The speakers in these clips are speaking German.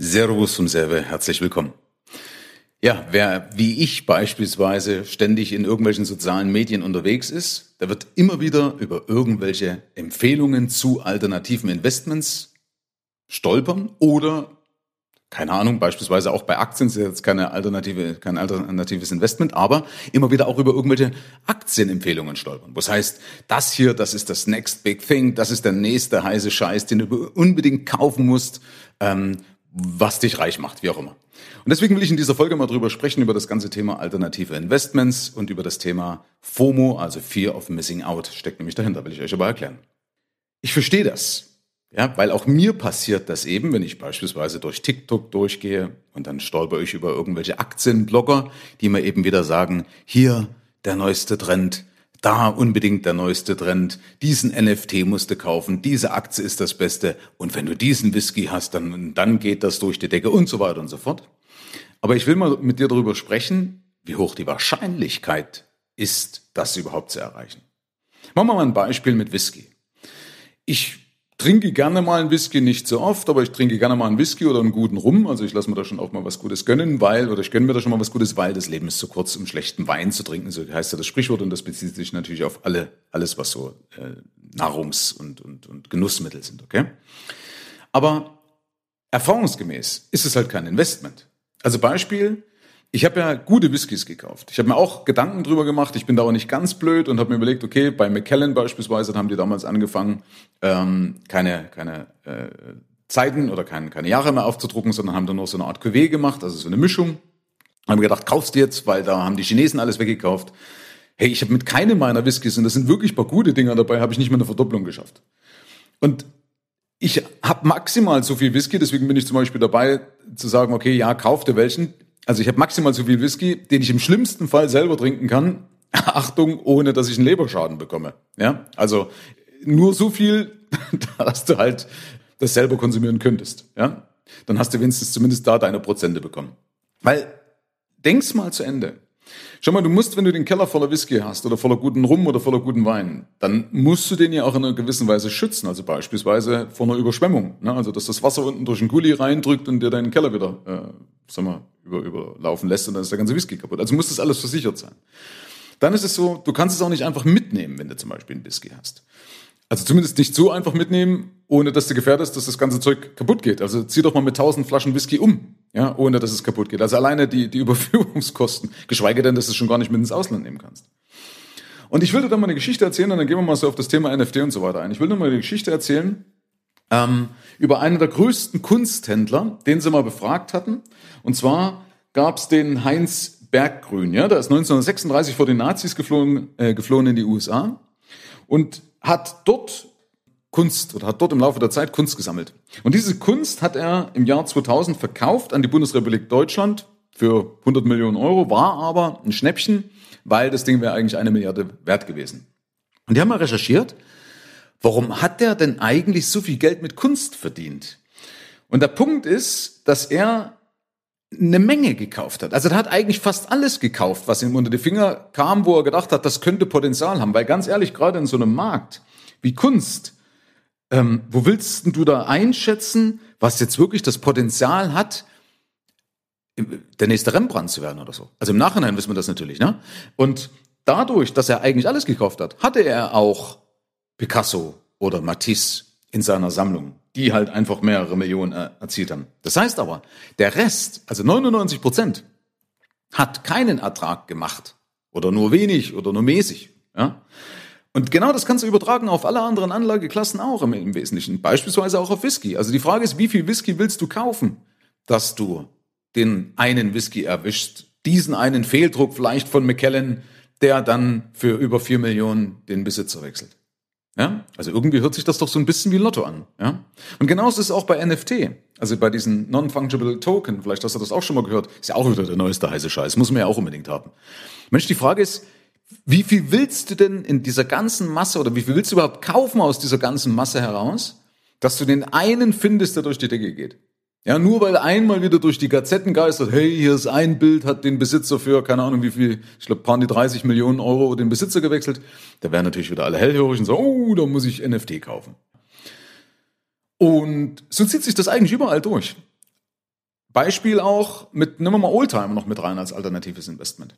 Servus vom Serve, herzlich willkommen. Ja, wer wie ich beispielsweise ständig in irgendwelchen sozialen Medien unterwegs ist, der wird immer wieder über irgendwelche Empfehlungen zu alternativen Investments stolpern oder keine Ahnung, beispielsweise auch bei Aktien ist jetzt keine alternative, kein alternatives Investment, aber immer wieder auch über irgendwelche Aktienempfehlungen stolpern. Was heißt, das hier, das ist das next big thing, das ist der nächste heiße Scheiß, den du unbedingt kaufen musst, ähm, was dich reich macht, wie auch immer. Und deswegen will ich in dieser Folge mal drüber sprechen, über das ganze Thema alternative Investments und über das Thema FOMO, also Fear of Missing Out, steckt nämlich dahinter, will ich euch aber erklären. Ich verstehe das. Ja, weil auch mir passiert das eben, wenn ich beispielsweise durch TikTok durchgehe und dann stolper ich über irgendwelche Aktienblogger, die mir eben wieder sagen, hier der neueste Trend, da unbedingt der neueste Trend, diesen NFT musst du kaufen, diese Aktie ist das Beste und wenn du diesen Whisky hast, dann, dann geht das durch die Decke und so weiter und so fort. Aber ich will mal mit dir darüber sprechen, wie hoch die Wahrscheinlichkeit ist, das überhaupt zu erreichen. Machen wir mal ein Beispiel mit Whisky. Ich trinke gerne mal einen Whisky, nicht so oft, aber ich trinke gerne mal einen Whisky oder einen guten Rum. Also ich lasse mir da schon auch mal was Gutes gönnen, weil, oder ich gönne mir da schon mal was Gutes, weil das Leben ist zu kurz, um schlechten Wein zu trinken. So heißt ja das Sprichwort und das bezieht sich natürlich auf alle, alles, was so äh, Nahrungs- und, und, und Genussmittel sind, okay? Aber erfahrungsgemäß ist es halt kein Investment. Also Beispiel, ich habe ja gute Whiskys gekauft. Ich habe mir auch Gedanken drüber gemacht. Ich bin da auch nicht ganz blöd und habe mir überlegt, okay, bei McKellen beispielsweise haben die damals angefangen, ähm, keine, keine äh, Zeiten oder keine, keine Jahre mehr aufzudrucken, sondern haben dann noch so eine Art Cuvée gemacht, also so eine Mischung. Haben gedacht, kaufst du jetzt, weil da haben die Chinesen alles weggekauft. Hey, ich habe mit keinem meiner Whiskys, und das sind wirklich paar gute Dinger dabei, habe ich nicht mal eine Verdopplung geschafft. Und ich habe maximal so viel Whisky, deswegen bin ich zum Beispiel dabei zu sagen, okay, ja, kauf dir welchen. Also ich habe maximal so viel Whisky, den ich im schlimmsten Fall selber trinken kann. Achtung, ohne dass ich einen Leberschaden bekomme. Ja, also nur so viel, dass du halt das selber konsumieren könntest. Ja, dann hast du wenigstens zumindest da deine Prozente bekommen. Weil denk's mal zu Ende. Schau mal, du musst, wenn du den Keller voller Whisky hast oder voller guten Rum oder voller guten Wein, dann musst du den ja auch in einer gewissen Weise schützen. Also beispielsweise vor einer Überschwemmung. Ne? Also dass das Wasser unten durch den Gully reindrückt und dir deinen Keller wieder, äh, sag mal, über, überlaufen lässt und dann ist der ganze Whisky kaputt. Also muss das alles versichert sein. Dann ist es so, du kannst es auch nicht einfach mitnehmen, wenn du zum Beispiel einen Whisky hast. Also zumindest nicht so einfach mitnehmen, ohne dass du gefährdest, dass das ganze Zeug kaputt geht. Also zieh doch mal mit tausend Flaschen Whisky um, ja, ohne dass es kaputt geht. Also alleine die, die Überführungskosten, geschweige denn, dass du es schon gar nicht mit ins Ausland nehmen kannst. Und ich will dir da mal eine Geschichte erzählen, und dann gehen wir mal so auf das Thema NFT und so weiter ein. Ich will dir mal eine Geschichte erzählen ähm, über einen der größten Kunsthändler, den sie mal befragt hatten. Und zwar gab es den Heinz Berggrün, ja, der ist 1936 vor den Nazis geflohen, äh, geflohen in die USA. Und hat dort Kunst oder hat dort im Laufe der Zeit Kunst gesammelt. Und diese Kunst hat er im Jahr 2000 verkauft an die Bundesrepublik Deutschland für 100 Millionen Euro, war aber ein Schnäppchen, weil das Ding wäre eigentlich eine Milliarde wert gewesen. Und die haben mal recherchiert, warum hat der denn eigentlich so viel Geld mit Kunst verdient? Und der Punkt ist, dass er eine Menge gekauft hat. Also er hat eigentlich fast alles gekauft, was ihm unter die Finger kam, wo er gedacht hat, das könnte Potenzial haben. Weil ganz ehrlich, gerade in so einem Markt wie Kunst, ähm, wo willst du da einschätzen, was jetzt wirklich das Potenzial hat, der nächste Rembrandt zu werden oder so? Also im Nachhinein wissen wir das natürlich, ne? Und dadurch, dass er eigentlich alles gekauft hat, hatte er auch Picasso oder Matisse in seiner Sammlung die halt einfach mehrere Millionen äh, erzielt haben. Das heißt aber, der Rest, also 99 Prozent, hat keinen Ertrag gemacht oder nur wenig oder nur mäßig. Ja? Und genau das kannst du übertragen auf alle anderen Anlageklassen auch im, im Wesentlichen, beispielsweise auch auf Whisky. Also die Frage ist, wie viel Whisky willst du kaufen, dass du den einen Whisky erwischst, diesen einen Fehldruck vielleicht von McKellen, der dann für über vier Millionen den Besitzer wechselt. Ja? Also irgendwie hört sich das doch so ein bisschen wie Lotto an. Ja? Und genauso ist es auch bei NFT. Also bei diesen Non-Fungible Token, vielleicht hast du das auch schon mal gehört, ist ja auch wieder der neueste heiße Scheiß, muss man ja auch unbedingt haben. Mensch, die Frage ist, wie viel willst du denn in dieser ganzen Masse oder wie viel willst du überhaupt kaufen aus dieser ganzen Masse heraus, dass du den einen findest, der durch die Decke geht? Ja, nur weil einmal wieder durch die Gazetten geistert, hey, hier ist ein Bild, hat den Besitzer für, keine Ahnung wie viel, ich glaube, paar die 30 Millionen Euro den Besitzer gewechselt. Da wären natürlich wieder alle hellhörig und so, oh, da muss ich NFT kaufen. Und so zieht sich das eigentlich überall durch. Beispiel auch mit, nehmen wir mal Oldtimer noch mit rein als alternatives Investment.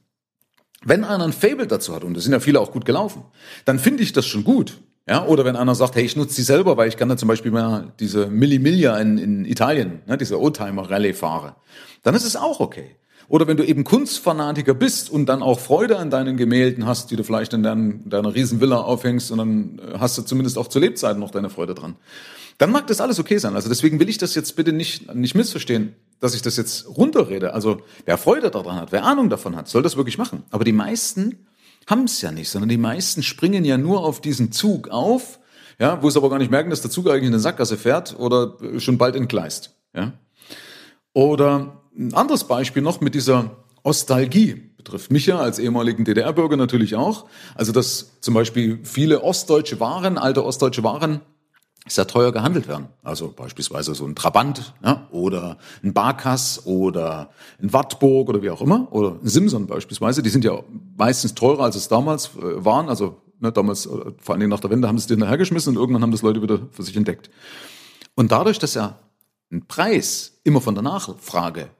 Wenn einer ein Fable dazu hat, und es sind ja viele auch gut gelaufen, dann finde ich das schon gut. Ja, oder wenn einer sagt, hey, ich nutze die selber, weil ich kann da zum Beispiel mal diese Millimiglia in, in Italien, ne, diese Oldtimer-Rallye fahre, dann ist es auch okay. Oder wenn du eben Kunstfanatiker bist und dann auch Freude an deinen Gemälden hast, die du vielleicht in, dein, deiner Riesenvilla aufhängst und dann äh, hast du zumindest auch zu Lebzeiten noch deine Freude dran. Dann mag das alles okay sein. Also deswegen will ich das jetzt bitte nicht, nicht missverstehen, dass ich das jetzt runterrede. Also wer Freude daran hat, wer Ahnung davon hat, soll das wirklich machen. Aber die meisten haben es ja nicht, sondern die meisten springen ja nur auf diesen Zug auf, ja, wo es aber gar nicht merken, dass der Zug eigentlich in eine Sackgasse fährt oder schon bald entgleist. Ja. Oder ein anderes Beispiel noch mit dieser Ostalgie betrifft mich ja als ehemaligen DDR-Bürger natürlich auch. Also dass zum Beispiel viele ostdeutsche Waren, alte ostdeutsche Waren sehr teuer gehandelt werden. Also beispielsweise so ein Trabant ja, oder ein Barkas oder ein Wartburg oder wie auch immer oder ein Simson beispielsweise. Die sind ja meistens teurer, als es damals äh, waren. Also ne, damals, äh, vor allen Dingen nach der Wende, haben sie es den hergeschmissen und irgendwann haben das Leute wieder für sich entdeckt. Und dadurch, dass ja ein Preis immer von der Nachfrage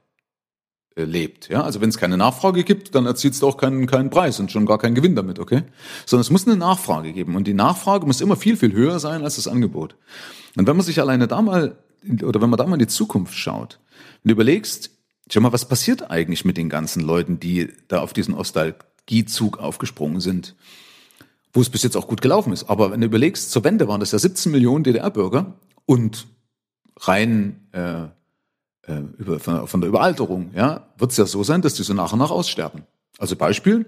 lebt. Ja, also wenn es keine Nachfrage gibt, dann erzielt es auch keinen, keinen Preis und schon gar keinen Gewinn damit, okay? Sondern es muss eine Nachfrage geben und die Nachfrage muss immer viel, viel höher sein als das Angebot. Und wenn man sich alleine da mal, oder wenn man da mal in die Zukunft schaut und überlegst, schau mal, was passiert eigentlich mit den ganzen Leuten, die da auf diesen Ostalgiezug aufgesprungen sind? Wo es bis jetzt auch gut gelaufen ist. Aber wenn du überlegst, zur Wende waren das ja 17 Millionen DDR-Bürger und rein äh, äh, über, von, von der Überalterung, ja, wird es ja so sein, dass die so nach und nach aussterben. Also Beispiel,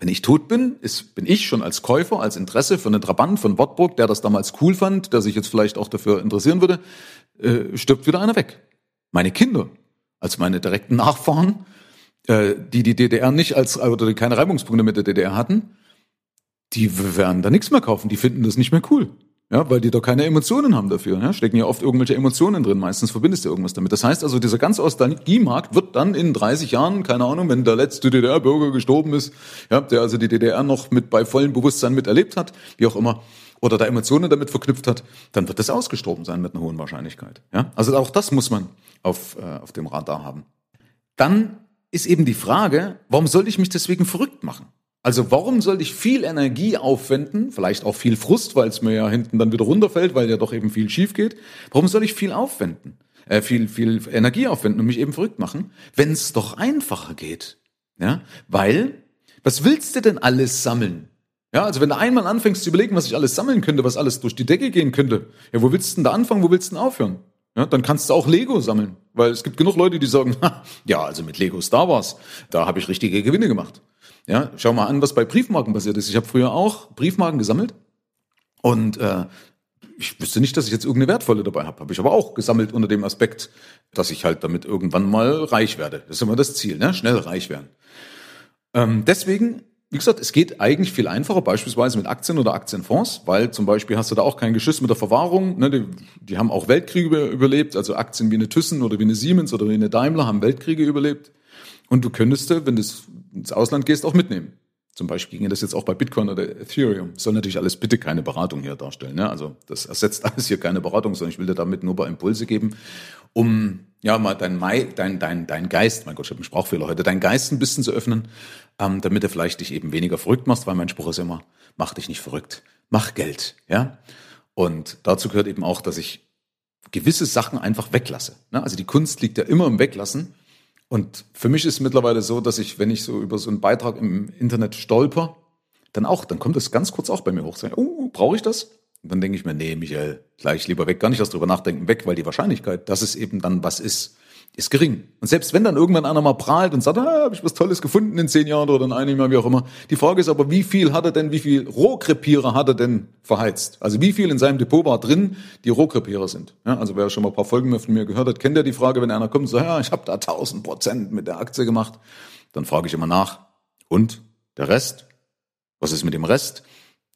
wenn ich tot bin, ist, bin ich schon als Käufer, als Interesse für einen Trabant von Wartburg, der das damals cool fand, der sich jetzt vielleicht auch dafür interessieren würde, äh, stirbt wieder einer weg. Meine Kinder, als meine direkten Nachfahren, äh, die die DDR nicht als, oder die keine Reibungspunkte mit der DDR hatten, die werden da nichts mehr kaufen, die finden das nicht mehr cool. Ja, weil die doch keine Emotionen haben dafür. Ja? Stecken ja oft irgendwelche Emotionen drin. Meistens verbindest du irgendwas damit. Das heißt also, dieser ganze Ostalgiemarkt wird dann in 30 Jahren, keine Ahnung, wenn der letzte DDR-Bürger gestorben ist, ja, der also die DDR noch mit bei vollem Bewusstsein miterlebt hat, wie auch immer, oder da Emotionen damit verknüpft hat, dann wird das ausgestorben sein mit einer hohen Wahrscheinlichkeit. Ja? Also auch das muss man auf, äh, auf dem Radar haben. Dann ist eben die Frage, warum sollte ich mich deswegen verrückt machen? Also warum soll ich viel Energie aufwenden, vielleicht auch viel Frust, weil es mir ja hinten dann wieder runterfällt, weil ja doch eben viel schief geht. Warum soll ich viel aufwenden, äh, viel viel Energie aufwenden und mich eben verrückt machen, wenn es doch einfacher geht? Ja, weil was willst du denn alles sammeln? Ja, also wenn du einmal anfängst zu überlegen, was ich alles sammeln könnte, was alles durch die Decke gehen könnte, ja, wo willst du denn da anfangen, wo willst du denn aufhören? Ja, dann kannst du auch Lego sammeln, weil es gibt genug Leute, die sagen, ja, also mit Lego Star Wars, da habe ich richtige Gewinne gemacht. Ja, schau mal an, was bei Briefmarken passiert ist. Ich habe früher auch Briefmarken gesammelt und äh, ich wüsste nicht, dass ich jetzt irgendeine wertvolle dabei habe. Habe ich aber auch gesammelt unter dem Aspekt, dass ich halt damit irgendwann mal reich werde. Das ist immer das Ziel, ne? schnell reich werden. Ähm, deswegen, wie gesagt, es geht eigentlich viel einfacher, beispielsweise mit Aktien oder Aktienfonds, weil zum Beispiel hast du da auch kein Geschiss mit der Verwahrung. Ne? Die, die haben auch Weltkriege überlebt, also Aktien wie eine Thyssen oder wie eine Siemens oder wie eine Daimler haben Weltkriege überlebt. Und du könntest, wenn du ins Ausland gehst, auch mitnehmen. Zum Beispiel ginge das jetzt auch bei Bitcoin oder Ethereum. Soll natürlich alles bitte keine Beratung hier darstellen. Ne? Also das ersetzt alles hier keine Beratung, sondern ich will dir damit nur bei Impulse geben, um ja mal dein, dein, dein, dein Geist, mein Gott, ich habe einen Sprachfehler heute, dein Geist ein bisschen zu öffnen, ähm, damit du vielleicht dich eben weniger verrückt machst, weil mein Spruch ist immer, mach dich nicht verrückt, mach Geld. Ja? Und dazu gehört eben auch, dass ich gewisse Sachen einfach weglasse. Ne? Also die Kunst liegt ja immer im Weglassen. Und für mich ist es mittlerweile so, dass ich, wenn ich so über so einen Beitrag im Internet stolper, dann auch, dann kommt das ganz kurz auch bei mir hoch. Oh, brauche ich das? Und dann denke ich mir, nee, Michael, gleich lieber weg, gar nicht erst drüber nachdenken, weg, weil die Wahrscheinlichkeit, dass es eben dann was ist, ist gering. Und selbst wenn dann irgendwann einer mal prahlt und sagt, ah, habe ich was Tolles gefunden in zehn Jahren oder in einem Jahr, wie auch immer. Die Frage ist aber, wie viel hat er denn, wie viel Rohkrepierer hat er denn verheizt? Also wie viel in seinem Depot war drin, die Rohkrepierer sind? Ja, also wer schon mal ein paar Folgen von mir gehört hat, kennt ja die Frage, wenn einer kommt und sagt, ja, ich habe da 1000 Prozent mit der Aktie gemacht. Dann frage ich immer nach, und der Rest? Was ist mit dem Rest?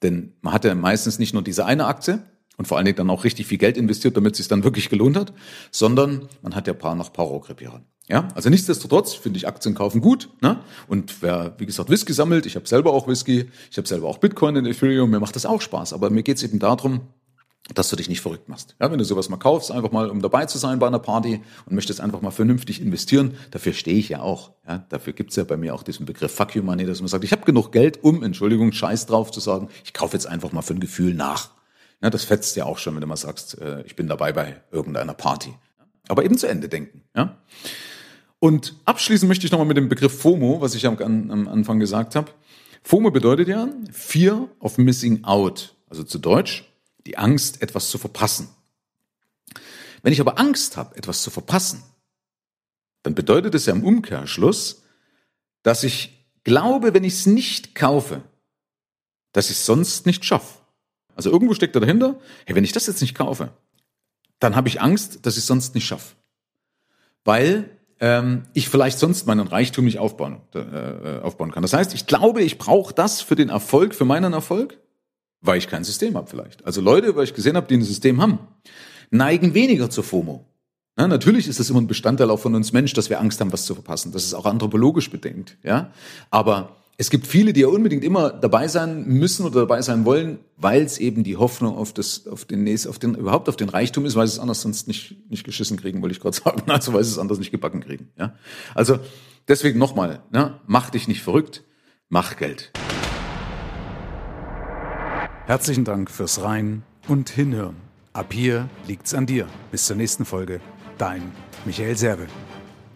Denn man hat ja meistens nicht nur diese eine Aktie, und vor allen Dingen dann auch richtig viel Geld investiert, damit es sich dann wirklich gelohnt hat, sondern man hat ja paar noch paar Rohkrepierer. Ja, also nichtsdestotrotz finde ich Aktien kaufen gut. Ne? Und wer, wie gesagt, Whisky sammelt, ich habe selber auch Whisky, ich habe selber auch Bitcoin in Ethereum, mir macht das auch Spaß. Aber mir geht es eben darum, dass du dich nicht verrückt machst. Ja, wenn du sowas mal kaufst, einfach mal, um dabei zu sein bei einer Party und möchtest einfach mal vernünftig investieren, dafür stehe ich ja auch. Ja, dafür gibt's ja bei mir auch diesen Begriff Fuck you Money, dass man sagt, ich habe genug Geld, um, Entschuldigung, Scheiß drauf zu sagen, ich kaufe jetzt einfach mal für ein Gefühl nach. Ja, das fetzt ja auch schon, wenn du mal sagst, äh, ich bin dabei bei irgendeiner Party. Aber eben zu Ende denken. Ja? Und abschließen möchte ich nochmal mit dem Begriff FOMO, was ich am, am Anfang gesagt habe. FOMO bedeutet ja Fear of Missing Out, also zu Deutsch die Angst, etwas zu verpassen. Wenn ich aber Angst habe, etwas zu verpassen, dann bedeutet es ja im Umkehrschluss, dass ich glaube, wenn ich es nicht kaufe, dass ich es sonst nicht schaffe. Also irgendwo steckt da dahinter, hey, wenn ich das jetzt nicht kaufe, dann habe ich Angst, dass ich es sonst nicht schaffe. Weil ähm, ich vielleicht sonst meinen Reichtum nicht aufbauen, äh, aufbauen kann. Das heißt, ich glaube, ich brauche das für den Erfolg, für meinen Erfolg weil ich kein System habe vielleicht. Also Leute, weil ich gesehen habe, die ein System haben, neigen weniger zur FOMO. Na, natürlich ist das immer ein Bestandteil auch von uns Mensch, dass wir Angst haben, was zu verpassen. Das ist auch anthropologisch bedingt, ja. Aber es gibt viele, die ja unbedingt immer dabei sein müssen oder dabei sein wollen, weil es eben die Hoffnung auf das, auf den nächsten, auf den, überhaupt auf den Reichtum ist, weil sie es anders sonst nicht, nicht geschissen kriegen, wollte ich gerade sagen. Also weil sie es anders nicht gebacken kriegen, ja. Also deswegen nochmal, ne, mach dich nicht verrückt, mach Geld. Herzlichen Dank fürs Rein und Hinhören. Ab hier liegt's an dir. Bis zur nächsten Folge. Dein Michael Serve.